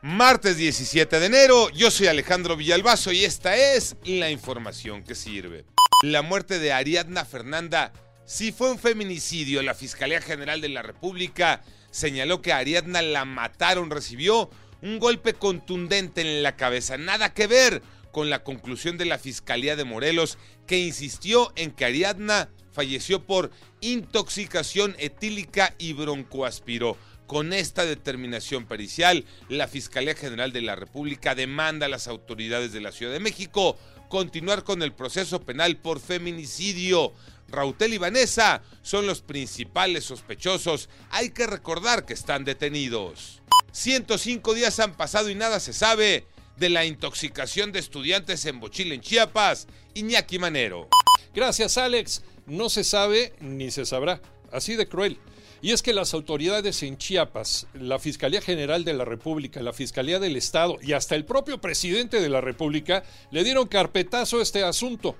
Martes 17 de enero, yo soy Alejandro Villalbazo y esta es la información que sirve. La muerte de Ariadna Fernanda sí fue un feminicidio. La Fiscalía General de la República señaló que Ariadna la mataron, recibió un golpe contundente en la cabeza. Nada que ver con la conclusión de la Fiscalía de Morelos, que insistió en que Ariadna falleció por intoxicación etílica y broncoaspiró. Con esta determinación pericial, la Fiscalía General de la República demanda a las autoridades de la Ciudad de México continuar con el proceso penal por feminicidio. Rautel y Vanessa son los principales sospechosos. Hay que recordar que están detenidos. 105 días han pasado y nada se sabe de la intoxicación de estudiantes en Bochil, en Chiapas. Iñaki Manero. Gracias, Alex. No se sabe ni se sabrá. Así de cruel. Y es que las autoridades en Chiapas, la Fiscalía General de la República, la Fiscalía del Estado y hasta el propio presidente de la República le dieron carpetazo a este asunto.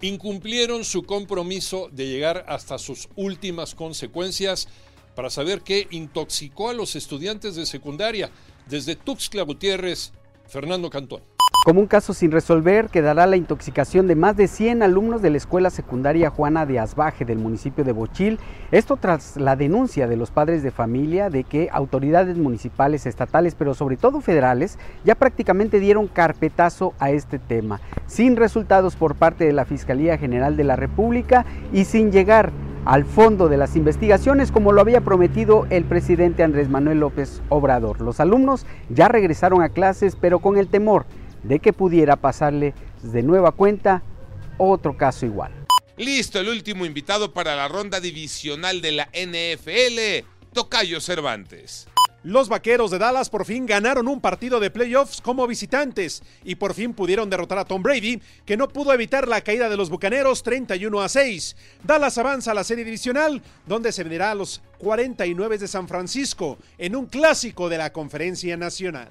Incumplieron su compromiso de llegar hasta sus últimas consecuencias para saber qué intoxicó a los estudiantes de secundaria. Desde Tuxtla Gutiérrez, Fernando Cantón. Como un caso sin resolver, quedará la intoxicación de más de 100 alumnos de la escuela secundaria Juana de Asbaje del municipio de Bochil. Esto tras la denuncia de los padres de familia de que autoridades municipales, estatales, pero sobre todo federales, ya prácticamente dieron carpetazo a este tema, sin resultados por parte de la Fiscalía General de la República y sin llegar al fondo de las investigaciones como lo había prometido el presidente Andrés Manuel López Obrador. Los alumnos ya regresaron a clases, pero con el temor de que pudiera pasarle de nueva cuenta otro caso igual. Listo, el último invitado para la ronda divisional de la NFL, Tocayo Cervantes. Los Vaqueros de Dallas por fin ganaron un partido de playoffs como visitantes y por fin pudieron derrotar a Tom Brady, que no pudo evitar la caída de los Bucaneros 31 a 6. Dallas avanza a la serie divisional, donde se venirá a los 49 de San Francisco en un clásico de la Conferencia Nacional.